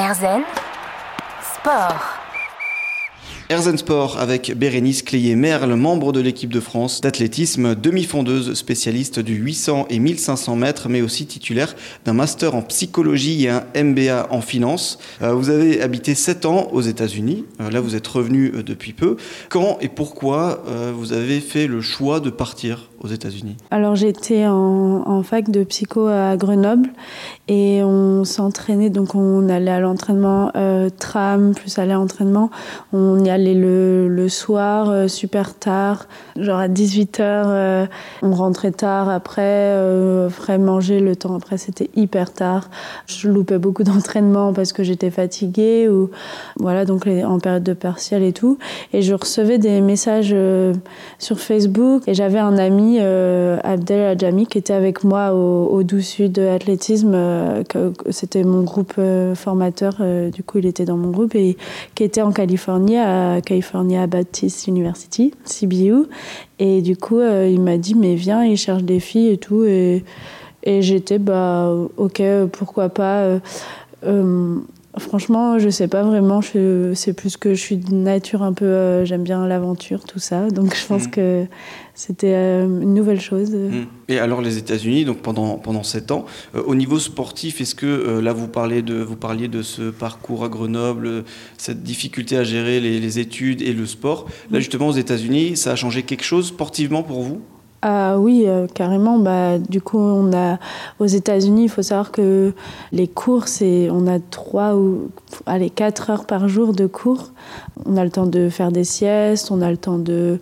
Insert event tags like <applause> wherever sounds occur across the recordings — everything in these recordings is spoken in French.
Erzen Sport. Erzen Sport avec Bérénice Cléier-Merle, membre de l'équipe de France d'athlétisme, demi-fondeuse spécialiste du 800 et 1500 mètres, mais aussi titulaire d'un master en psychologie et un MBA en finance. Euh, vous avez habité 7 ans aux États-Unis. Euh, là, vous êtes revenu euh, depuis peu. Quand et pourquoi vous avez fait le choix de partir aux États-Unis? Alors j'étais en, fac de psycho à Grenoble et on s'entraînait, donc on allait à l'entraînement tram, plus aller à l'entraînement. Le, le soir, euh, super tard, genre à 18h. Euh, on rentrait tard après, euh, frais manger le temps après, c'était hyper tard. Je loupais beaucoup <laughs> d'entraînement parce que j'étais fatiguée, ou voilà, donc en période de partiel et tout. Et je recevais des messages sur Facebook et j'avais un ami Abdel Adjami, qui était avec moi au, au Doux Sud Athlétisme. C'était mon groupe formateur, du coup, il était dans mon groupe, et qui était en Californie, à California Baptist University, CBU. Et du coup, euh, il m'a dit, mais viens, il cherche des filles et tout. Et, et j'étais, bah, ok, pourquoi pas. Euh, Franchement, je sais pas vraiment. C'est plus que je suis de nature un peu. Euh, J'aime bien l'aventure, tout ça. Donc je pense mmh. que c'était euh, une nouvelle chose. Mmh. Et alors les États-Unis, donc pendant pendant sept ans, euh, au niveau sportif, est-ce que euh, là vous parlez de vous parliez de ce parcours à Grenoble, cette difficulté à gérer les, les études et le sport. Là justement aux États-Unis, ça a changé quelque chose sportivement pour vous? Ah oui, euh, carrément. Bah, du coup, on a aux États-Unis, il faut savoir que les cours, c'est on a trois ou allez quatre heures par jour de cours. On a le temps de faire des siestes, on a le temps de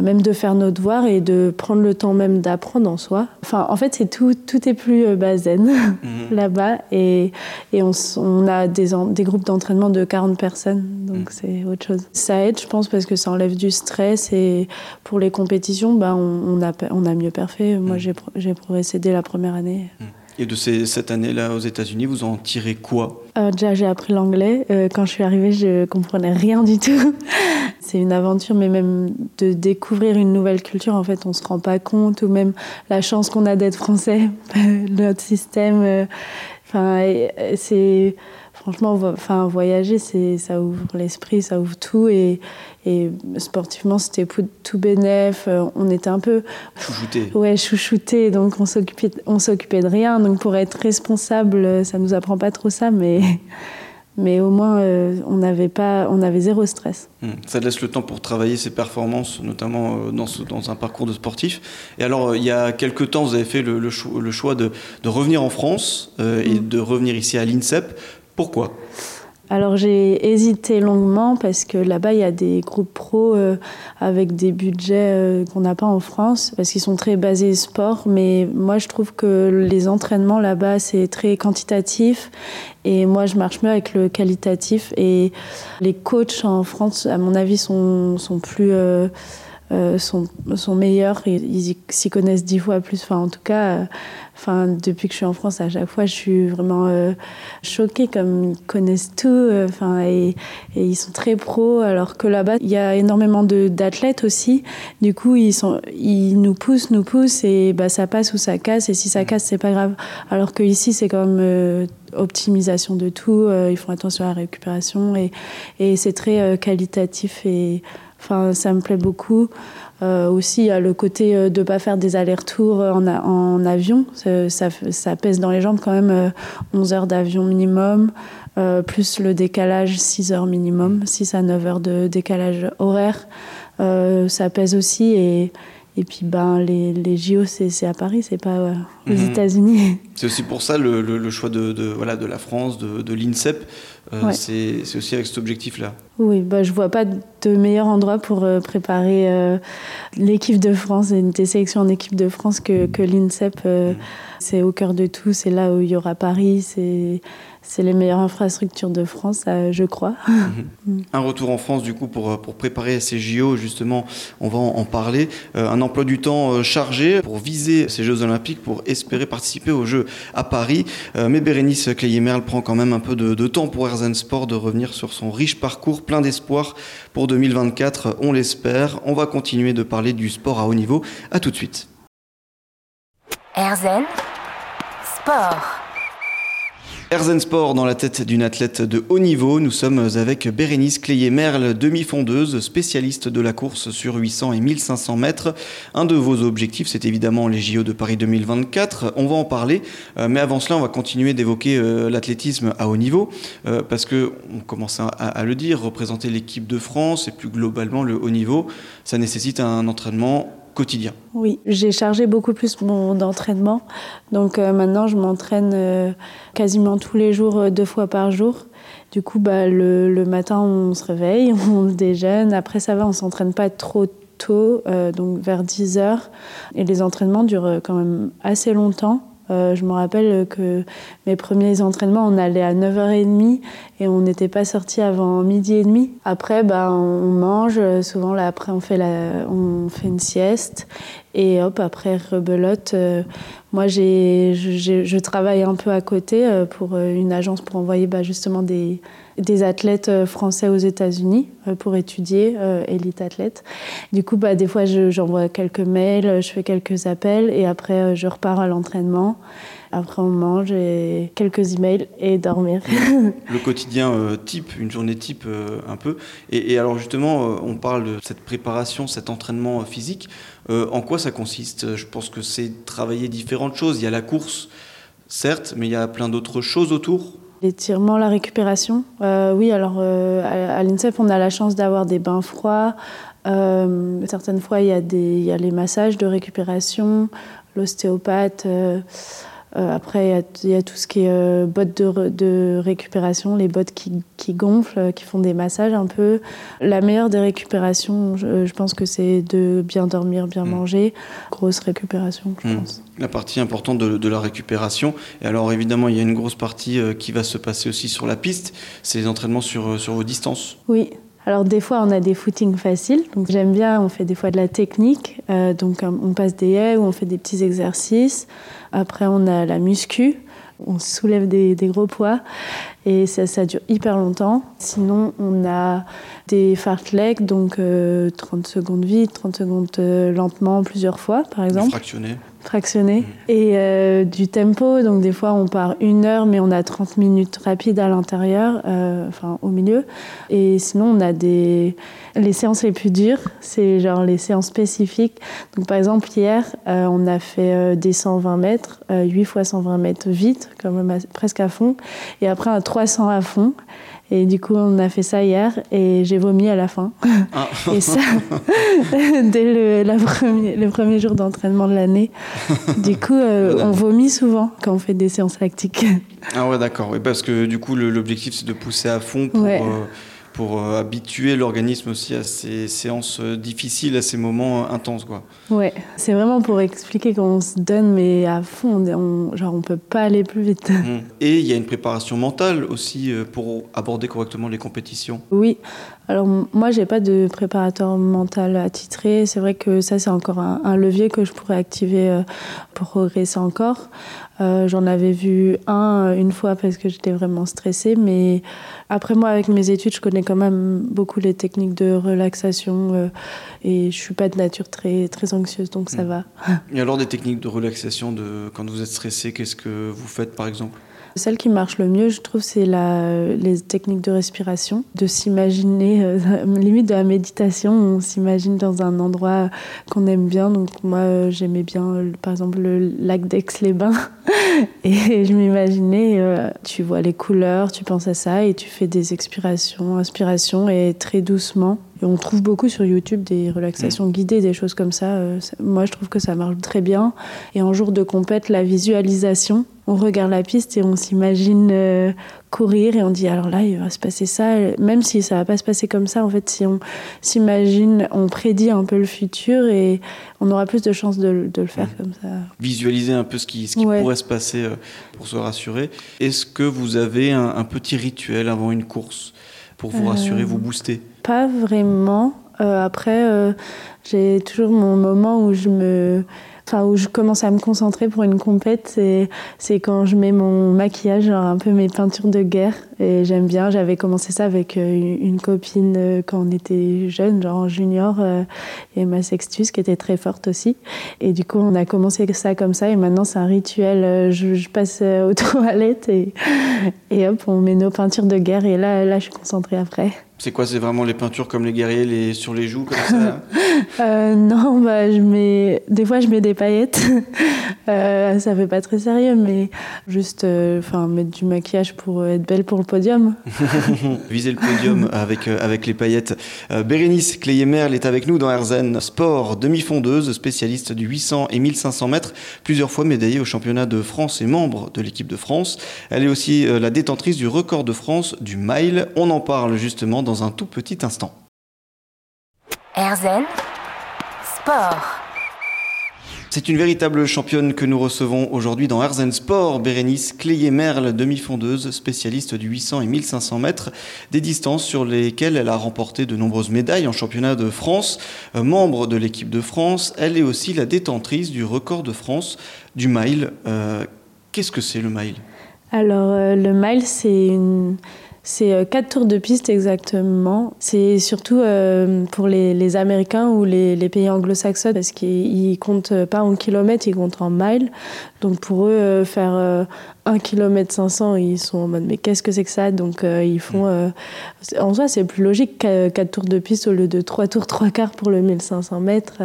même de faire nos devoirs et de prendre le temps même d'apprendre en soi. Enfin, en fait, c'est tout, tout est plus euh, bazen mmh. <laughs> là-bas et, et on, on, a des, des groupes d'entraînement de 40 personnes, donc mmh. c'est autre chose. Ça aide, je pense, parce que ça enlève du stress et pour les compétitions, bah, on, on, a, on a mieux parfait. Moi, mmh. j'ai progressé dès la première année. Et de cette année-là aux États-Unis, vous en tirez quoi? Euh, Déjà, j'ai appris l'anglais. Euh, quand je suis arrivée, je comprenais rien du tout. <laughs> C'est une aventure, mais même de découvrir une nouvelle culture, en fait, on se rend pas compte, ou même la chance qu'on a d'être français, <laughs> notre système. Euh, enfin, c'est franchement, enfin, voyager, c'est, ça ouvre l'esprit, ça ouvre tout. Et, et sportivement, c'était tout bénef. On était un peu. Chouchouté. Ouais, chouchouté. Donc, on s'occupait, on s'occupait de rien. Donc, pour être responsable, ça nous apprend pas trop ça, mais. Mais au moins, euh, on, avait pas, on avait zéro stress. Mmh. Ça laisse le temps pour travailler ses performances, notamment euh, dans, ce, dans, un parcours de sportif. Et alors, euh, il y a quelques temps, vous avez fait le, le, cho le choix de, de, revenir en France euh, mmh. et de revenir ici à l'INSEP. Pourquoi? Alors j'ai hésité longuement parce que là-bas il y a des groupes pro euh, avec des budgets euh, qu'on n'a pas en France parce qu'ils sont très basés sport. Mais moi je trouve que les entraînements là-bas c'est très quantitatif. Et moi je marche mieux avec le qualitatif. Et les coachs en France à mon avis sont, sont plus euh, euh, sont, meilleurs ils s'y connaissent dix fois plus. En tout cas, euh, depuis que je suis en France, à chaque fois, je suis vraiment euh, choquée comme ils connaissent tout. Et, ils sont très pros. Alors que là-bas, il y a énormément d'athlètes aussi. Du coup, ils, nous poussent, nous poussent et bah, ça passe ou ça casse. Et si ça casse, c'est pas grave. Alors que ici, c'est comme euh, optimisation de tout. Ils font attention à la récupération et, c'est très qualitatif Enfin, ça me plaît beaucoup. Euh, aussi, il y a le côté euh, de ne pas faire des allers-retours en, en, avion. Ça, ça, ça, pèse dans les jambes quand même euh, 11 heures d'avion minimum, euh, plus le décalage 6 heures minimum, 6 à 9 heures de décalage horaire. Euh, ça pèse aussi. Et, et puis, ben, les, les JO, c'est à Paris, c'est pas euh, aux mmh. États-Unis. C'est aussi pour ça le, le, le choix de, de, voilà, de la France, de, de l'INSEP. Euh, ouais. C'est aussi avec cet objectif-là. Oui, bah, je vois pas de meilleur endroit pour euh, préparer euh, l'équipe de France et des sélections en équipe de France que, que l'INSEP. Mmh. C'est au cœur de tout, c'est là où il y aura Paris, c'est c'est les meilleures infrastructures de France, je crois. Mmh. <laughs> Un retour en France, du coup, pour, pour préparer ces JO, justement, on va en, parler. Euh, un emploi du temps chargé pour viser ces Jeux Olympiques, pour espérer participer aux Jeux à Paris. Euh, mais Bérénice Cléier-Merle prend quand même un peu de, de temps pour Sport de revenir sur son riche parcours, plein d'espoir pour 2024, on l'espère. On va continuer de parler du sport à haut niveau. À tout de suite. Erzen Sport dans la tête d'une athlète de haut niveau. Nous sommes avec Bérénice Cléyer-Merle, demi-fondeuse, spécialiste de la course sur 800 et 1500 mètres. Un de vos objectifs, c'est évidemment les JO de Paris 2024. On va en parler, euh, mais avant cela, on va continuer d'évoquer euh, l'athlétisme à haut niveau, euh, parce que on commence à le dire, représenter l'équipe de France et plus globalement le haut niveau, ça nécessite un entraînement Oui, j'ai chargé beaucoup plus mon entraînement. Donc euh, maintenant, je m'entraîne euh, quasiment tous les jours, euh, deux fois par jour. Du coup, bah, le, matin, on se réveille, <laughs> on déjeune. Après, ça va, on s'entraîne pas trop tôt, donc vers 10 heures. Et les entraînements durent quand même assez longtemps. Euh, je me rappelle que mes premiers entraînements, on allait à 9h30 et on n'était pas sorti avant midi et demi. Après, bah, on mange. Souvent, là, après, on fait, la, on fait une sieste. Et hop, après, rebelote. Euh, moi, j'ai, je travaille un peu à côté euh, pour une agence pour envoyer bah, justement des, des athlètes euh, français aux États-Unis euh, pour étudier, euh, élite athlète. Du coup, bah, des fois, j'envoie quelques mails, je fais quelques appels et après, je repars à l'entraînement. Après, on mange et quelques emails et dormir. <laughs> Le quotidien type, une journée type un peu. Et, alors, justement, on parle de cette préparation, cet entraînement physique. en quoi ça consiste? Je pense que c'est travailler différentes choses. Il y a la course, certes, mais il y a plein d'autres choses autour. L'étirement, la récupération. Euh, oui, alors euh, à, l'INSEP, on a la chance d'avoir des bains froids. Euh, certaines fois, il y, a des, il y a les massages de récupération, l'ostéopathe. Euh, après, il y, a tout ce qui est euh, bottes de, récupération, les bottes qui, gonflent, euh, qui font des massages un peu. La meilleure des récupérations, je, pense que c'est de bien dormir, bien mm. manger. Grosse récupération, je mm. pense. La partie importante de, la récupération. Et alors, évidemment, il y a une grosse partie qui va se passer aussi sur la piste. C'est les entraînements sur, sur vos distances. Oui, alors des fois on a des footings faciles, donc j'aime bien, on fait des fois de la technique, donc on passe des haies ou on fait des petits exercices. Après, on a la muscu. On soulève des, gros poids et ça, ça, dure hyper longtemps. Sinon, on a des fartleks, donc 30 euh, secondes vite, 30 secondes euh, lentement, plusieurs fois, par exemple. Fractionné. Fractionné. Et euh, du tempo, donc des fois on part une heure, mais on a 30 minutes rapides à l'intérieur, enfin au milieu. Et sinon, on a des les séances les plus dures, c'est genre les séances spécifiques. Donc par exemple, hier, euh, on a fait euh, des 120 mètres, 8 euh, fois 120 mètres vite, même presque à fond, et après un 300 à fond. Et du coup, on a fait ça hier et j'ai vomi à la fin. Ah. <laughs> et ça, <laughs> dès le, la premier, le premier jour d'entraînement de l'année. Du coup, <laughs> on vomit souvent quand on fait des séances lactiques. Ah ouais, d'accord. Oui, parce que du coup, l'objectif, c'est de pousser à fond pour pour euh, habituer l'organisme aussi à ces séances euh, difficiles, à ces moments euh, intenses. Quoi. Ouais, c'est vraiment pour expliquer qu'on se donne, mais à fond, on, genre on peut pas aller plus vite. Mmh. Et il y a une préparation mentale aussi pour aborder correctement les compétitions. Oui, alors moi j'ai pas de préparateur mental attitré. C'est vrai que ça c'est encore un, levier que je pourrais activer pour progresser encore. J'en avais vu un une fois parce que j'étais vraiment stressée, mais après, moi, avec mes études, je connais quand même beaucoup les techniques de relaxation euh, et je suis pas de nature très, très anxieuse, donc ça mm. va. Et alors, des techniques de relaxation de, quand vous êtes stressé, qu'est-ce que vous faites par exemple? Celle qui marche le mieux, je trouve, c'est les techniques de respiration, de s'imaginer, euh, <laughs> limite de la méditation, on s'imagine dans un endroit qu'on aime bien. Donc moi, euh, j'aimais bien, par exemple, le lac d'Aix-les-Bains. <laughs> Et je m'imaginais, euh, tu vois les couleurs, tu penses à ça et tu fais des expirations, inspirations et très doucement. Et on trouve beaucoup sur YouTube des relaxations mm. guidées, des choses comme ça. Euh, moi, je trouve que ça marche très bien. Et en jour de compète, la visualisation, on regarde la piste et on s'imagine euh, courir et on dit alors là il va se passer ça. Même si ça va pas se passer comme ça en fait si on s'imagine on prédit un peu le futur et on aura plus de chances de, le faire mmh. comme ça. Visualiser un peu ce qui, ce qui pourrait se passer euh, pour se rassurer. Est-ce que vous avez un, petit rituel avant une course pour vous rassurer vous booster? pas vraiment. Après j'ai toujours mon moment où je me enfin où je commence à me concentrer pour une compète, c'est, quand je mets mon maquillage, genre un peu mes peintures de guerre. Et j'aime bien, j'avais commencé ça avec euh, une copine euh, quand on était jeune, genre en junior, euh, et ma sextus qui était très forte aussi. Et du coup, on a commencé ça comme ça, et maintenant c'est un rituel. Je, je passe aux <laughs> toilettes et, et hop, on met nos peintures de guerre, et là, là je suis concentrée après. C'est quoi? C'est vraiment les peintures comme les guerriers, les sur les joues comme ça? <laughs> <laughs> euh, Non, bah je mets des fois je mets des paillettes. <laughs> euh, ça fait pas très sérieux, mais juste, euh, mettre du maquillage pour être belle pour le podium. <laughs> Viser le podium avec euh, avec les paillettes. Bérénice Cléyer-Merle est avec nous dans Herzen Sport, demi-fondeuse, spécialiste du 800 et 1500 mètres, plusieurs fois médaillée au championnat de France et membre de l'équipe de France. Elle est aussi la détentrice du record de France du mile. On en parle justement dans un tout petit instant. Erzen Sport. C'est une véritable championne que nous recevons aujourd'hui dans Herzen Sport, Bérénice Cléyer-Merle, demi-fondeuse, spécialiste du 800 et 1500 mètres, des distances sur lesquelles elle a remporté de nombreuses médailles en championnat de France. Euh, membre de l'équipe de France, elle est aussi la détentrice du record de France du mile. Euh, Qu'est-ce que c'est le mile? Alors, euh, le mile, c'est une c'est euh, quatre tours de piste exactement. C'est surtout euh, pour les, Américains ou les, pays anglo-saxons parce qu'ils comptent pas en kilomètres, ils comptent en miles. Donc pour eux, euh, faire 1 km 500, ils sont en mode mais qu'est-ce que c'est que ça? Donc euh, ils font. Euh, en soi, c'est plus logique 4 tours de piste au lieu de 3 tours 3 quarts pour le 1500 mètres.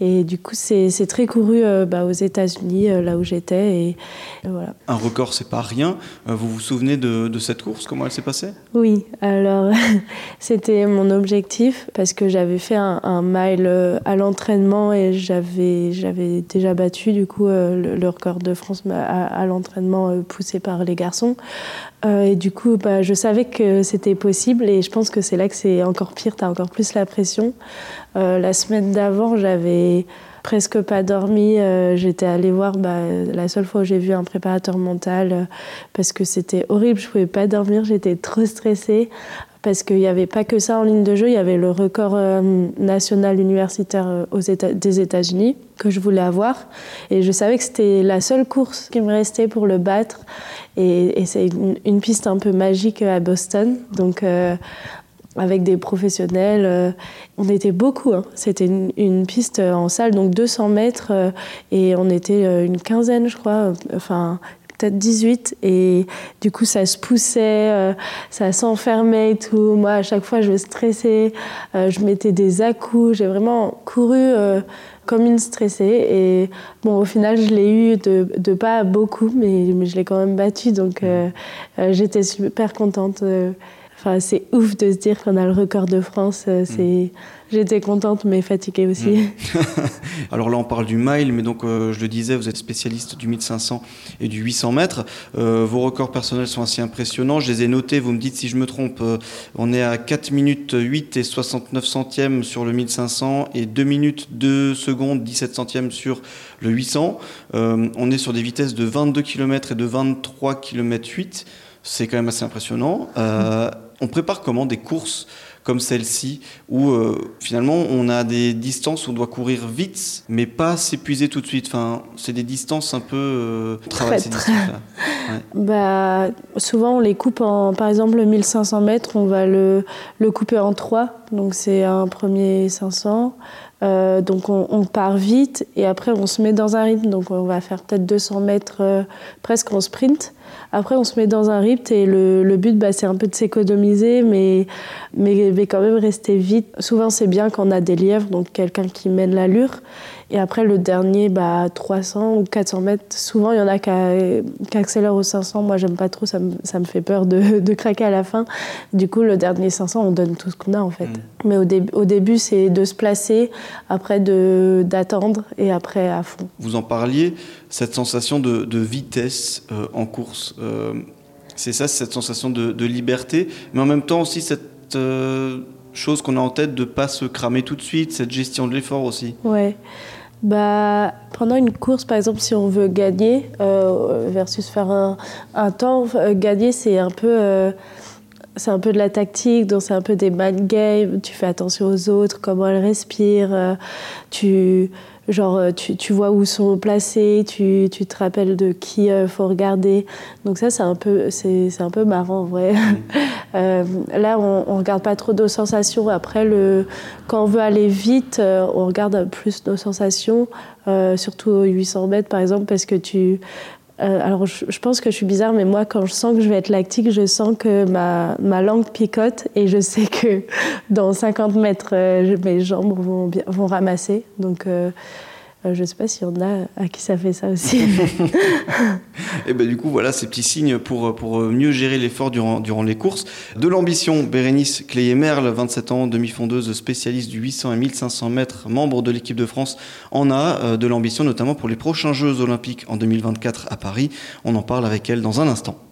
et du coup, c'est très couru euh, bah, aux États-Unis, euh, là où j'étais. Et, voilà. Un record, c'est pas rien. Euh, vous vous souvenez de, de cette course? Comment elle s'est Oui, alors <laughs> c'était mon objectif parce que j'avais fait un, mile euh, à l'entraînement et j'avais déjà battu du coup le, le record de France à, à l'entraînement euh, poussé par les garçons. Euh, et du coup, bah, je savais que c'était possible et je pense que c'est là que c'est encore pire, tu as encore plus la pression. Euh, la semaine d'avant, j'avais presque pas dormi. Euh, J'étais allée voir bah, la seule fois où j'ai vu un préparateur mental euh, parce que c'était horrible, je pouvais pas dormir, j'étais trop stressée parce qu'il n'y avait pas que ça en ligne de jeu, il y avait le record euh, national universitaire aux États, des États-Unis que je voulais avoir. Et je savais que c'était la seule course qui me restait pour le battre. Et, c'est une, une, piste un peu magique à Boston. Donc, avec des professionnels. Euh, on était beaucoup. Hein. C'était une, une, piste en salle, donc 200 mètres, euh, et on était euh, une quinzaine, je crois. Enfin, peut-être 18 et du coup ça se poussait euh, ça s'enfermait et tout moi à chaque fois je stressais euh, je mettais des à-coups j'ai vraiment couru euh, comme une stressée et bon au final je l'ai eu de, de, pas beaucoup mais, mais je l'ai quand même battu donc j'étais super contente Enfin, c'est ouf de se dire qu'on a le record de France. C'est, mmh. j'étais contente mais fatiguée aussi. Mmh. <laughs> Alors là, on parle du mile, mais donc euh, je le disais, vous êtes spécialiste du 1500 et du 800 mètres. Euh, vos records personnels sont assez impressionnants. Je les ai notés. Vous me dites si je me trompe. Euh, on est à 4 minutes 8 et 69 centièmes sur le 1500 et 2 minutes 2 secondes 17 centièmes sur le 800. Euh, on est sur des vitesses de 22 km et de 23 km 8. C'est quand même assez impressionnant. Euh, on prépare comment des courses comme celle-ci où euh, finalement on a des distances où on doit courir vite mais pas s'épuiser tout de suite. Enfin, c'est des distances un peu euh, très, très... Ouais. Bah, souvent on les coupe en par exemple le 1500 mètres, on va le, le couper en trois. Donc c'est un premier 500 euh, donc on, on, part vite et après on se met dans un rythme. Donc on va faire peut-être 200 mètres euh, presque en sprint. Après on se met dans un rythme et le, le but bah, c'est un peu de s'économiser mais, mais, mais, quand même rester vite. Souvent c'est bien quand on a des lièvres, donc quelqu'un qui mène l'allure. Et après le dernier, bah, 300 ou 400 mètres, souvent il y en a qui, qui accélèrent aux 500. Moi j'aime pas trop, ça me, ça me fait peur de, de, craquer à la fin. Du coup le dernier 500 on donne tout ce qu'on a en fait. Mmh. Mais au, dé au début c'est de se placer, après d'attendre et après à fond. Vous en parliez, cette sensation de, de vitesse euh, en course, euh, c'est ça, cette sensation de, de, liberté, mais en même temps aussi cette euh, chose qu'on a en tête de pas se cramer tout de suite, cette gestion de l'effort aussi. Ouais. Bah, pendant une course, par exemple, si on veut gagner euh, versus faire un, un temps, euh, gagner, c'est un peu c'est un peu de la tactique, donc c'est un peu des mind games. Tu fais attention aux autres, comment elles respirent. Tu, genre tu, tu, vois où sont placés, tu, tu te rappelles de qui il faut regarder. Donc ça, c'est un peu, c'est, un peu marrant en vrai. <laughs> là, on, on regarde pas trop nos sensations. Après, le, quand on veut aller vite, on regarde plus nos sensations, surtout aux 800 mètres par exemple, parce que tu euh, alors, je, pense que je suis bizarre, mais moi, quand je sens que je vais être lactique, je sens que ma, ma langue picote et je sais que <laughs> dans 50 mètres, euh, mes jambes vont, vont ramasser. Donc, euh, je ne sais pas s'il y en a à qui ça fait ça aussi. <laughs> et ben du coup, voilà ces petits signes pour, pour mieux gérer l'effort durant, durant les courses. De l'ambition, Bérénice Cléé-Merle, 27 ans, demi-fondeuse, spécialiste du 800 et 1500 mètres, membre de l'équipe de France, en a euh, de l'ambition notamment pour les prochains Jeux olympiques en 2024 à Paris. On en parle avec elle dans un instant.